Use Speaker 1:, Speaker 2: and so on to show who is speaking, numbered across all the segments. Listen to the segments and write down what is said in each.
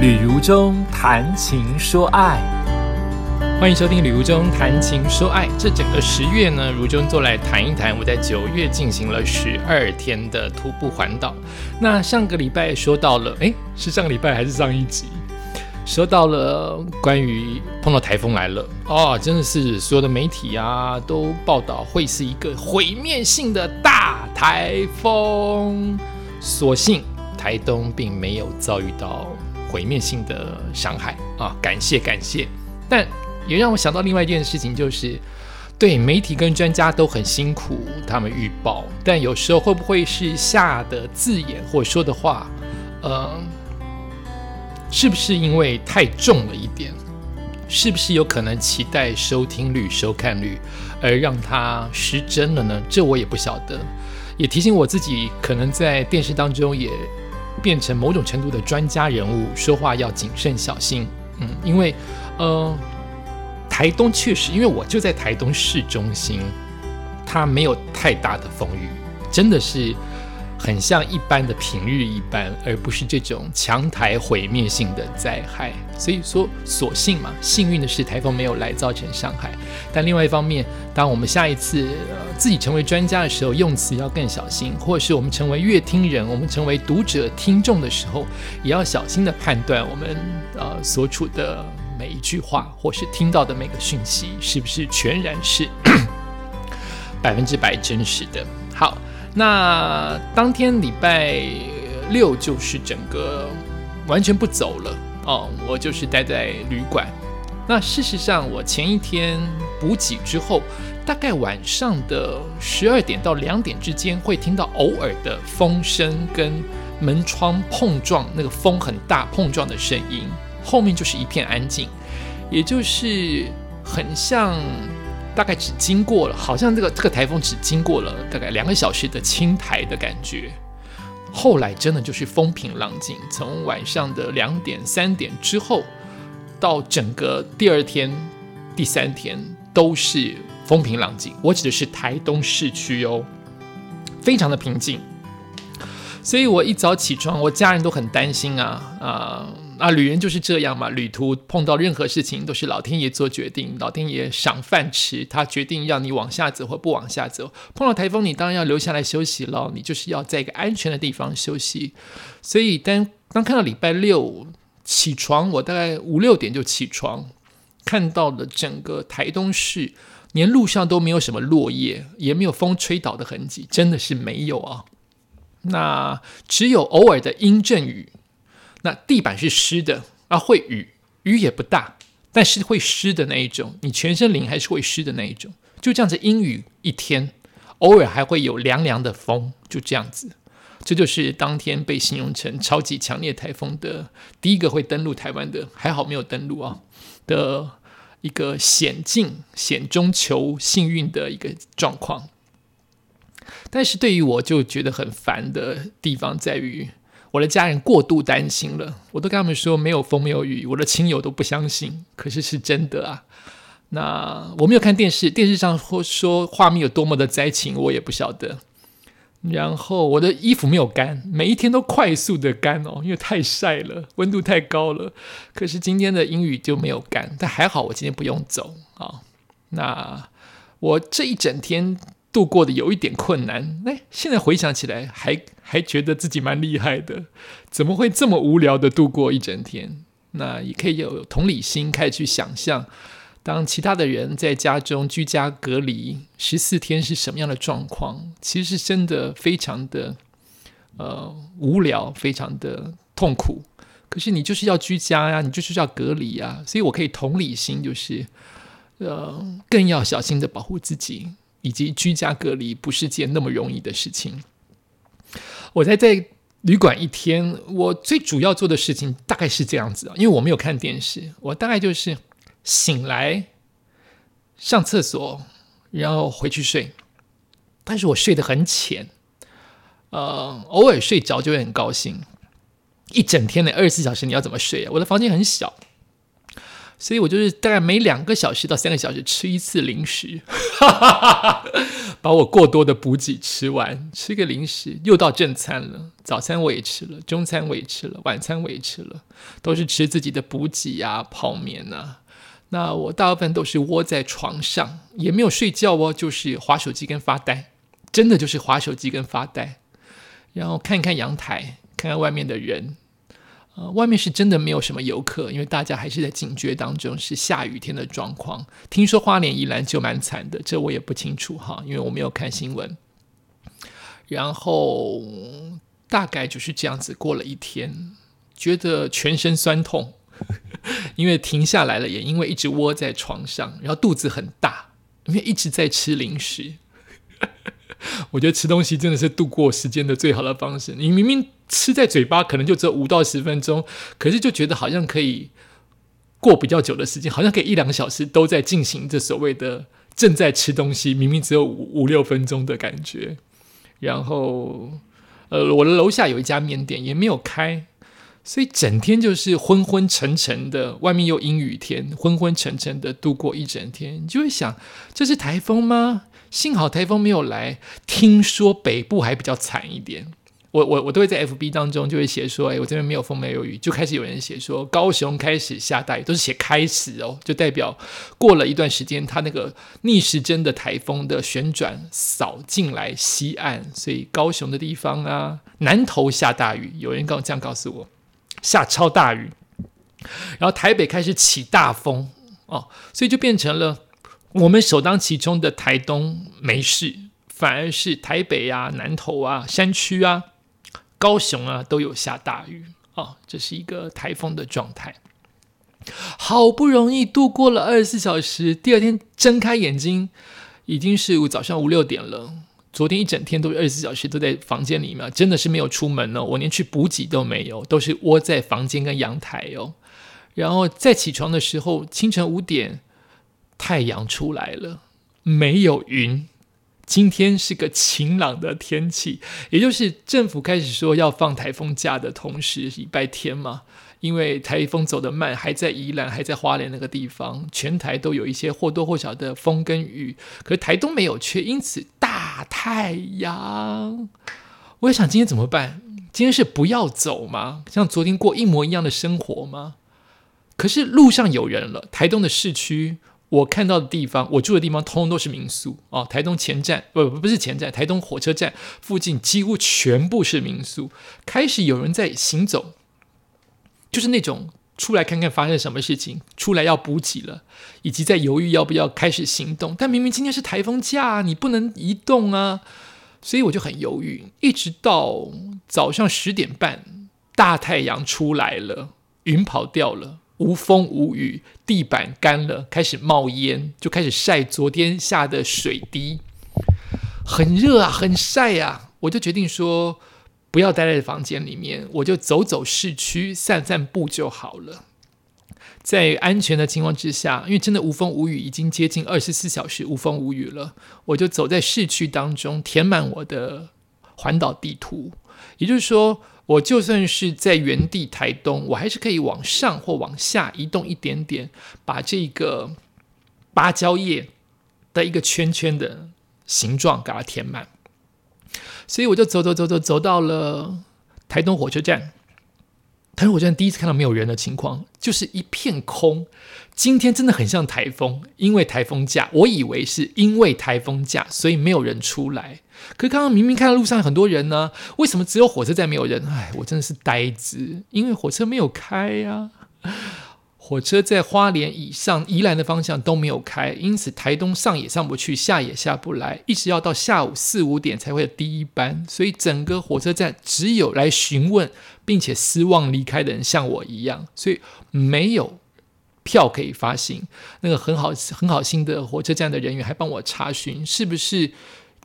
Speaker 1: 旅如中谈情说爱，
Speaker 2: 欢迎收听《旅如中谈情说爱》。这整个十月呢，如中做来谈一谈。我在九月进行了十二天的徒步环岛。那上个礼拜说到了，诶，是上个礼拜还是上一集？说到了关于碰到台风来了哦，真的是所有的媒体啊都报道会是一个毁灭性的大台风。所幸台东并没有遭遇到。毁灭性的伤害啊！感谢感谢，但也让我想到另外一件事情，就是对媒体跟专家都很辛苦，他们预报，但有时候会不会是下的字眼或说的话，呃，是不是因为太重了一点？是不是有可能期待收听率、收看率而让它失真了呢？这我也不晓得，也提醒我自己，可能在电视当中也。变成某种程度的专家人物，说话要谨慎小心。嗯，因为，呃，台东确实，因为我就在台东市中心，它没有太大的风雨，真的是。很像一般的平日一般，而不是这种强台毁灭性的灾害。所以说，所幸嘛，幸运的是台风没有来造成伤害。但另外一方面，当我们下一次呃自己成为专家的时候，用词要更小心；或者是我们成为乐听人，我们成为读者听众的时候，也要小心的判断我们呃所处的每一句话，或是听到的每个讯息，是不是全然是百分之百真实的。好。那当天礼拜六就是整个完全不走了哦，我就是待在旅馆。那事实上，我前一天补给之后，大概晚上的十二点到两点之间，会听到偶尔的风声跟门窗碰撞，那个风很大碰撞的声音，后面就是一片安静，也就是很像。大概只经过了，好像这个这个台风只经过了大概两个小时的青台的感觉，后来真的就是风平浪静。从晚上的两点三点之后，到整个第二天、第三天都是风平浪静。我指的是台东市区哦，非常的平静。所以我一早起床，我家人都很担心啊啊。啊，旅人就是这样嘛。旅途碰到任何事情，都是老天爷做决定，老天爷赏饭吃，他决定让你往下走或不往下走。碰到台风，你当然要留下来休息了，你就是要在一个安全的地方休息。所以，当当看到礼拜六起床，我大概五六点就起床，看到了整个台东市，连路上都没有什么落叶，也没有风吹倒的痕迹，真的是没有啊。那只有偶尔的阴阵雨。那地板是湿的啊，会雨，雨也不大，但是会湿的那一种，你全身淋还是会湿的那一种，就这样子阴雨一天，偶尔还会有凉凉的风，就这样子，这就是当天被形容成超级强烈台风的第一个会登陆台湾的，还好没有登陆啊的一个险境险中求幸运的一个状况，但是对于我就觉得很烦的地方在于。我的家人过度担心了，我都跟他们说没有风没有雨，我的亲友都不相信，可是是真的啊。那我没有看电视，电视上或说画面有多么的灾情，我也不晓得。然后我的衣服没有干，每一天都快速的干哦，因为太晒了，温度太高了。可是今天的阴雨就没有干，但还好我今天不用走啊。那我这一整天。度过的有一点困难，哎，现在回想起来还还觉得自己蛮厉害的，怎么会这么无聊的度过一整天？那也可以有同理心，开始去想象，当其他的人在家中居家隔离十四天是什么样的状况？其实是真的非常的呃无聊，非常的痛苦。可是你就是要居家呀，你就是要隔离呀，所以我可以同理心，就是呃更要小心的保护自己。以及居家隔离不是件那么容易的事情。我在在旅馆一天，我最主要做的事情大概是这样子，因为我没有看电视，我大概就是醒来上厕所，然后回去睡。但是我睡得很浅，呃，偶尔睡着就会很高兴。一整天的二十四小时，你要怎么睡啊？我的房间很小，所以我就是大概每两个小时到三个小时吃一次零食，把我过多的补给吃完，吃个零食又到正餐了。早餐我也吃了，中餐我也吃了，晚餐我也吃了，都是吃自己的补给啊，泡面啊。那我大部分都是窝在床上，也没有睡觉哦，就是划手机跟发呆，真的就是划手机跟发呆，然后看一看阳台，看看外面的人。呃，外面是真的没有什么游客，因为大家还是在警觉当中，是下雨天的状况。听说花莲、宜兰就蛮惨的，这我也不清楚哈，因为我没有看新闻。然后大概就是这样子过了一天，觉得全身酸痛，因为停下来了，也因为一直窝在床上，然后肚子很大，因为一直在吃零食。我觉得吃东西真的是度过时间的最好的方式。你明明吃在嘴巴可能就只有五到十分钟，可是就觉得好像可以过比较久的时间，好像可以一两个小时都在进行这所谓的正在吃东西，明明只有五五六分钟的感觉。然后，呃，我的楼下有一家面店也没有开，所以整天就是昏昏沉沉的，外面又阴雨天，昏昏沉沉的度过一整天。你就会想，这是台风吗？幸好台风没有来，听说北部还比较惨一点。我我我都会在 FB 当中就会写说，哎，我这边没有风没有雨，就开始有人写说高雄开始下大雨，都是写开始哦，就代表过了一段时间，它那个逆时针的台风的旋转扫进来西岸，所以高雄的地方啊，南投下大雨，有人告这样告诉我，下超大雨，然后台北开始起大风哦，所以就变成了。我们首当其冲的台东没事，反而是台北啊、南投啊、山区啊、高雄啊都有下大雨啊，这是一个台风的状态。好不容易度过了二十四小时，第二天睁开眼睛已经是早上五六点了。昨天一整天都是二十四小时都在房间里面，真的是没有出门哦，我连去补给都没有，都是窝在房间跟阳台哦。然后再起床的时候，清晨五点。太阳出来了，没有云。今天是个晴朗的天气，也就是政府开始说要放台风假的同时，礼拜天嘛，因为台风走得慢，还在宜兰，还在花莲那个地方，全台都有一些或多或少的风跟雨，可是台东没有却，因此大太阳。我也想今天怎么办？今天是不要走吗？像昨天过一模一样的生活吗？可是路上有人了，台东的市区。我看到的地方，我住的地方，通通都是民宿哦。台东前站不不是前站，台东火车站附近几乎全部是民宿。开始有人在行走，就是那种出来看看发生什么事情，出来要补给了，以及在犹豫要不要开始行动。但明明今天是台风假，你不能移动啊，所以我就很犹豫。一直到早上十点半，大太阳出来了，云跑掉了。无风无雨，地板干了，开始冒烟，就开始晒昨天下的水滴，很热啊，很晒啊！我就决定说，不要待在房间里面，我就走走市区，散散步就好了。在安全的情况之下，因为真的无风无雨，已经接近二十四小时无风无雨了，我就走在市区当中，填满我的环岛地图，也就是说。我就算是在原地台东，我还是可以往上或往下移动一点点，把这个芭蕉叶的一个圈圈的形状给它填满。所以我就走走走走走到了台东火车站。台东火车站第一次看到没有人的情况，就是一片空。今天真的很像台风，因为台风假，我以为是因为台风假，所以没有人出来。可刚刚明明看到路上很多人呢，为什么只有火车站没有人？哎，我真的是呆子，因为火车没有开呀。火车在花莲以上、宜兰的方向都没有开，因此台东上也上不去，下也下不来，一直要到下午四五点才会有第一班。所以整个火车站只有来询问并且失望离开的人，像我一样，所以没有票可以发行。那个很好很好心的火车站的人员还帮我查询，是不是？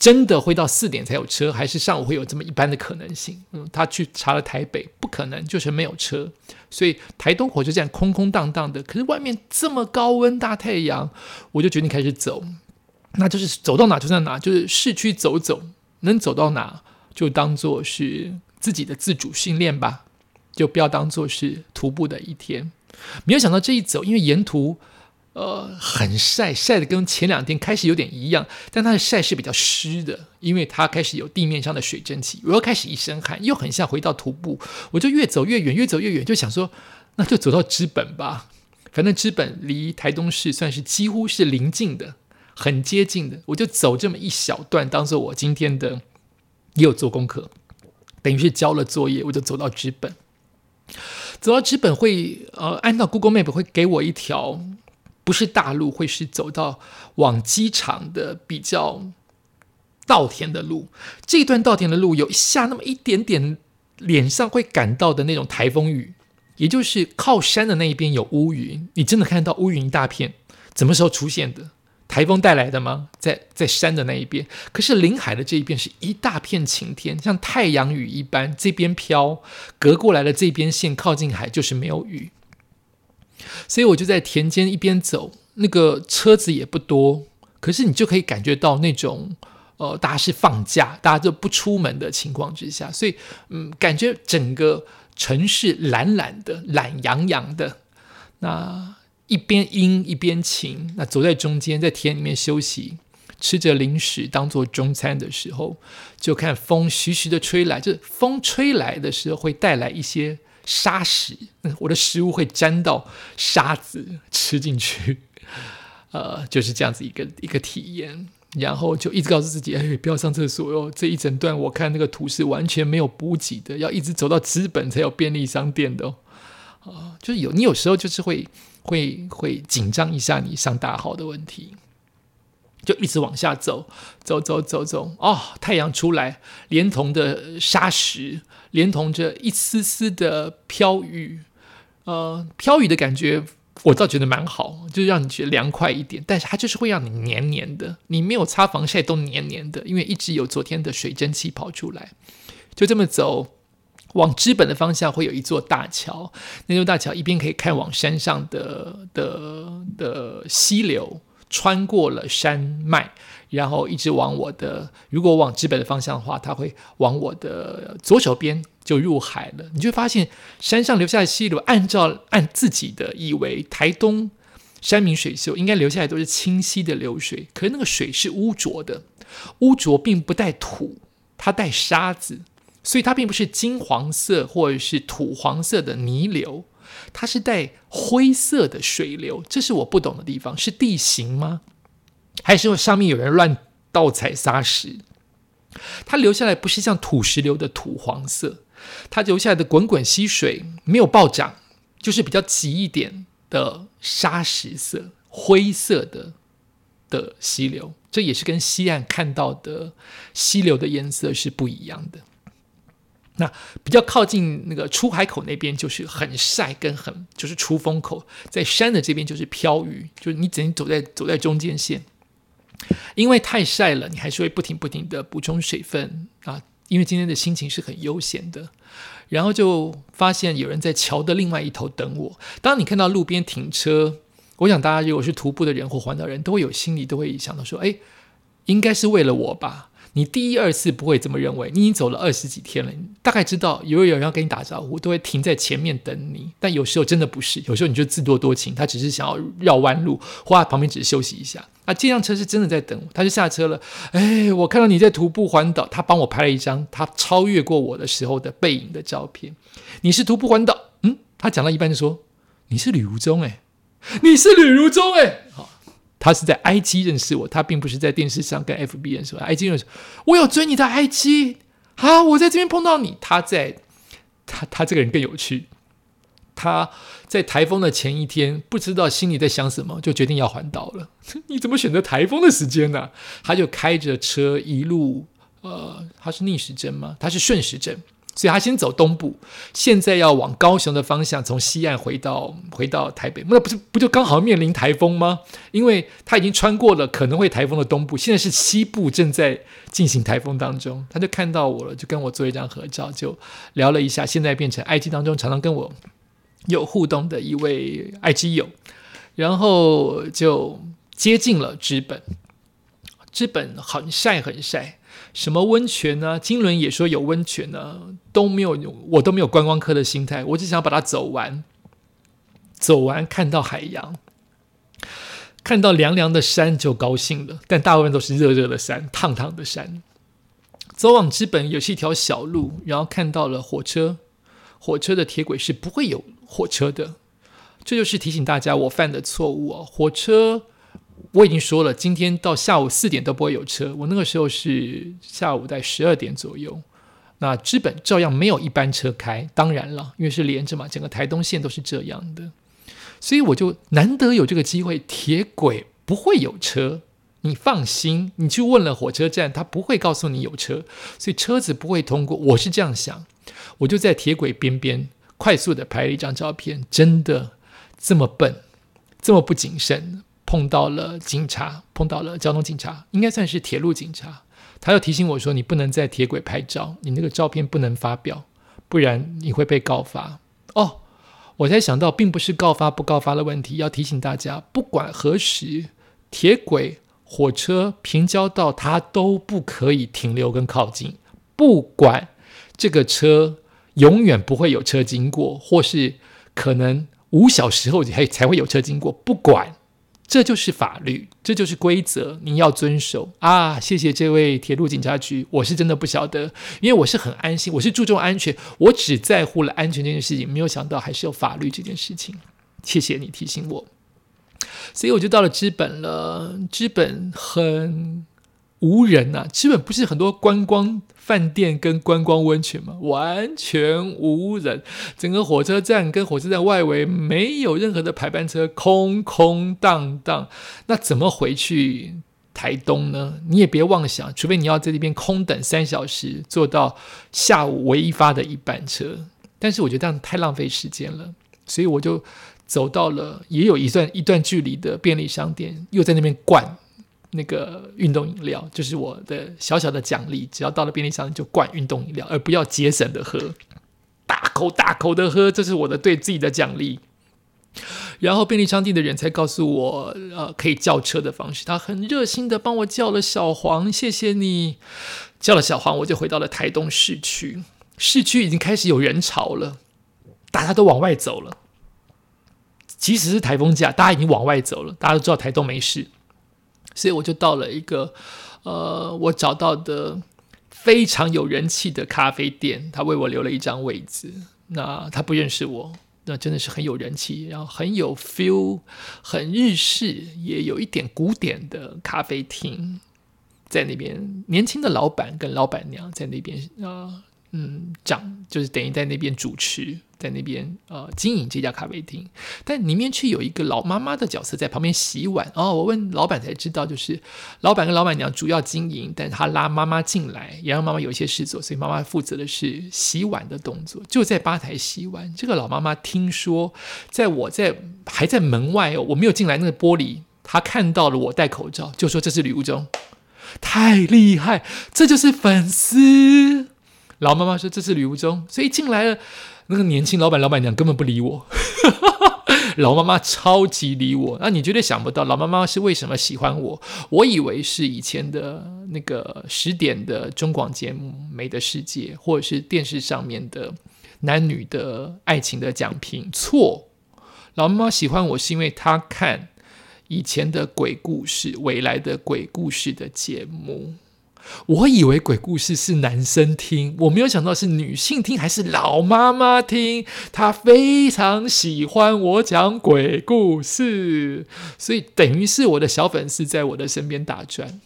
Speaker 2: 真的会到四点才有车，还是上午会有这么一般的可能性？嗯，他去查了台北，不可能，就是没有车。所以台东火车站空空荡荡的，可是外面这么高温大太阳，我就决定开始走。那就是走到哪就在哪，就是市区走走，能走到哪就当做是自己的自主训练吧，就不要当做是徒步的一天。没有想到这一走，因为沿途呃很晒，晒的跟前两天开始有点一样，但它的晒是比较湿的，因为它开始有地面上的水蒸气。我又开始一身汗，又很像回到徒步，我就越走越远，越走越远，就想说那就走到资本吧。反正资本离台东市算是几乎是临近的，很接近的，我就走这么一小段，当做我今天的也有做功课，等于是交了作业，我就走到资本。走到资本会呃，按照 Google Map 会给我一条不是大路，会是走到往机场的比较稻田的路。这段稻田的路有下那么一点点，脸上会感到的那种台风雨。也就是靠山的那一边有乌云，你真的看到乌云一大片，什么时候出现的？台风带来的吗？在在山的那一边，可是临海的这一边是一大片晴天，像太阳雨一般，这边飘，隔过来的这边线靠近海就是没有雨，所以我就在田间一边走，那个车子也不多，可是你就可以感觉到那种，呃，大家是放假，大家就不出门的情况之下，所以嗯，感觉整个。城市懒懒的、懒洋洋的，那一边阴一边晴，那走在中间，在田里面休息，吃着零食当做中餐的时候，就看风徐徐的吹来，就是风吹来的时候会带来一些沙石，我的食物会沾到沙子，吃进去，呃，就是这样子一个一个体验。然后就一直告诉自己，哎，不要上厕所哟。这一整段我看那个图是完全没有补给的，要一直走到资本才有便利商店的。啊，就是有你有时候就是会会会紧张一下你上大号的问题，就一直往下走，走走走走。哦，太阳出来，连同的沙石，连同着一丝丝的飘雨，呃，飘雨的感觉。我倒觉得蛮好，就让你觉得凉快一点，但是它就是会让你黏黏的，你没有擦防晒都黏黏的，因为一直有昨天的水蒸气跑出来。就这么走，往知本的方向会有一座大桥，那座大桥一边可以看往山上的的的溪流，穿过了山脉。然后一直往我的，如果往直北的方向的话，它会往我的左手边就入海了。你就发现山上留下的溪流，按照按自己的以为台东山明水秀应该留下来都是清晰的流水，可是那个水是污浊的，污浊并不带土，它带沙子，所以它并不是金黄色或者是土黄色的泥流，它是带灰色的水流。这是我不懂的地方，是地形吗？还是说上面有人乱倒踩沙石，它留下来不是像土石流的土黄色，它留下来的滚滚溪水没有暴涨，就是比较急一点的沙石色、灰色的的溪流，这也是跟西岸看到的溪流的颜色是不一样的。那比较靠近那个出海口那边，就是很晒跟很就是出风口，在山的这边就是飘雨，就是你只能走在走在中间线。因为太晒了，你还是会不停不停的补充水分啊。因为今天的心情是很悠闲的，然后就发现有人在桥的另外一头等我。当你看到路边停车，我想大家如果是徒步的人或环岛人都会有心里都会想到说：“哎，应该是为了我吧。”你第一二次不会这么认为，你已经走了二十几天了，大概知道有有人要跟你打招呼，都会停在前面等你。但有时候真的不是，有时候你就自作多情，他只是想要绕弯路，或他旁边只是休息一下。啊，这辆车是真的在等我，他就下车了。哎，我看到你在徒步环岛，他帮我拍了一张他超越过我的时候的背影的照片。你是徒步环岛？嗯，他讲到一半就说你是吕如中，哎，你是吕如中，哎，好。他是在 IG 认识我，他并不是在电视上跟 FB 认识我。IG 认识我，有追你的 IG 啊！我在这边碰到你，他在，他他这个人更有趣。他在台风的前一天，不知道心里在想什么，就决定要环岛了。你怎么选择台风的时间呢？他就开着车一路，呃，他是逆时针吗？他是顺时针。所以他先走东部，现在要往高雄的方向，从西岸回到回到台北，那不是不就刚好面临台风吗？因为他已经穿过了可能会台风的东部，现在是西部正在进行台风当中，他就看到我了，就跟我做一张合照，就聊了一下。现在变成 IG 当中常常跟我有互动的一位 IG 友，然后就接近了资本，资本很晒很晒。什么温泉呢？金轮也说有温泉呢，都没有，我都没有观光客的心态，我只想把它走完。走完看到海洋，看到凉凉的山就高兴了，但大部分都是热热的山、烫烫的山。走往之本也是一条小路，然后看到了火车，火车的铁轨是不会有火车的。这就是提醒大家我犯的错误哦。火车我已经说了，今天到下午四点都不会有车。我那个时候是下午在十二点左右，那资本照样没有一班车开。当然了，因为是连着嘛，整个台东线都是这样的，所以我就难得有这个机会，铁轨不会有车。你放心，你去问了火车站，他不会告诉你有车，所以车子不会通过。我是这样想，我就在铁轨边边快速的拍了一张照片。真的这么笨，这么不谨慎，碰到了警察，碰到了交通警察，应该算是铁路警察。他又提醒我说，你不能在铁轨拍照，你那个照片不能发表，不然你会被告发。哦，我才想到，并不是告发不告发的问题，要提醒大家，不管何时，铁轨。火车、平交道，它都不可以停留跟靠近。不管这个车永远不会有车经过，或是可能五小时后才才会有车经过，不管，这就是法律，这就是规则，您要遵守啊！谢谢这位铁路警察局，我是真的不晓得，因为我是很安心，我是注重安全，我只在乎了安全这件事情，没有想到还是有法律这件事情。谢谢你提醒我。所以我就到了资本了，资本很无人呐，基本不是很多观光饭店跟观光温泉吗？完全无人，整个火车站跟火车站外围没有任何的排班车，空空荡荡。那怎么回去台东呢？你也别妄想，除非你要在这边空等三小时，坐到下午唯一发的一班车。但是我觉得这样太浪费时间了，所以我就。走到了也有一段一段距离的便利商店，又在那边逛那个运动饮料，就是我的小小的奖励。只要到了便利商店就灌运动饮料，而不要节省的喝，大口大口的喝，这是我的对自己的奖励。然后便利商店的人才告诉我，呃，可以叫车的方式。他很热心的帮我叫了小黄，谢谢你。叫了小黄，我就回到了台东市区。市区已经开始有人潮了，大家都往外走了。即使是台风假，大家已经往外走了，大家都知道台东没事，所以我就到了一个呃，我找到的非常有人气的咖啡店，他为我留了一张位置。那他不认识我，那真的是很有人气，然后很有 feel，很日式，也有一点古典的咖啡厅，在那边，年轻的老板跟老板娘在那边啊。嗯，长就是等于在那边主持，在那边呃经营这家咖啡厅，但里面却有一个老妈妈的角色在旁边洗碗。哦，我问老板才知道，就是老板跟老板娘主要经营，但是他拉妈妈进来，也让妈妈有一些事做，所以妈妈负责的是洗碗的动作，就在吧台洗碗。这个老妈妈听说，在我在还在门外哦，我没有进来那个玻璃，她看到了我戴口罩，就说这是吕无中，太厉害，这就是粉丝。老妈妈说：“这是吕无中，所以进来了。那个年轻老板、老板娘根本不理我。老妈妈超级理我。那你绝对想不到，老妈妈是为什么喜欢我？我以为是以前的那个十点的中广节目《美的世界》，或者是电视上面的男女的爱情的讲评。错，老妈妈喜欢我是因为她看以前的鬼故事、未来的鬼故事的节目。”我以为鬼故事是男生听，我没有想到是女性听，还是老妈妈听。她非常喜欢我讲鬼故事，所以等于是我的小粉丝在我的身边打转。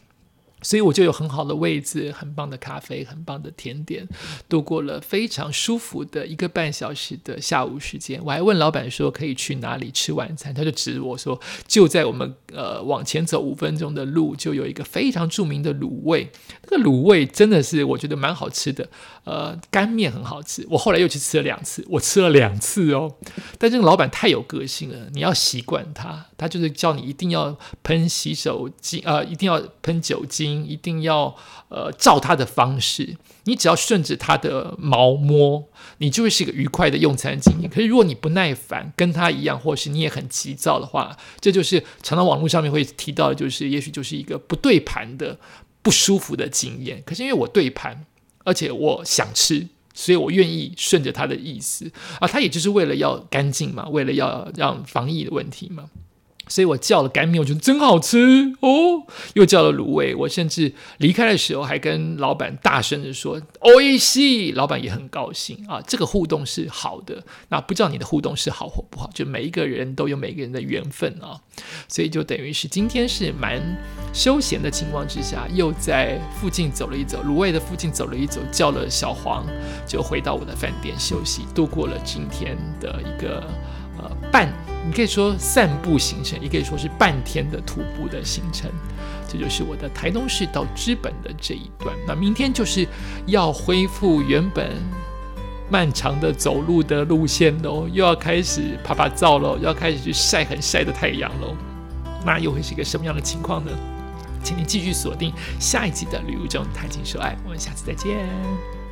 Speaker 2: 所以我就有很好的位置，很棒的咖啡，很棒的甜点，度过了非常舒服的一个半小时的下午时间。我还问老板说可以去哪里吃晚餐，他就指我说就在我们呃往前走五分钟的路，就有一个非常著名的卤味。那个卤味真的是我觉得蛮好吃的，呃，干面很好吃。我后来又去吃了两次，我吃了两次哦。但这个老板太有个性了，你要习惯他，他就是叫你一定要喷洗手精，呃，一定要喷酒精。一定要呃照他的方式，你只要顺着他的毛摸，你就会是一个愉快的用餐经验。可是如果你不耐烦，跟他一样，或是你也很急躁的话，这就是常常网络上面会提到的，就是也许就是一个不对盘的不舒服的经验。可是因为我对盘，而且我想吃，所以我愿意顺着他的意思啊，他也就是为了要干净嘛，为了要让防疫的问题嘛。所以我叫了干面，我觉得真好吃哦。又叫了卤味，我甚至离开的时候还跟老板大声的说“哦一西”，老板也很高兴啊。这个互动是好的，那不知道你的互动是好或不好，就每一个人都有每个人的缘分啊。所以就等于是今天是蛮休闲的情况之下，又在附近走了一走，卤味的附近走了一走，叫了小黄，就回到我的饭店休息，度过了今天的一个半。你可以说散步行程，也可以说是半天的徒步的行程。这就是我的台东市到知本的这一段。那明天就是要恢复原本漫长的走路的路线喽，又要开始爬爬灶喽，要开始去晒很晒的太阳喽。那又会是一个什么样的情况呢？请你继续锁定下一集的《旅游中谈情说爱》，我们下次再见。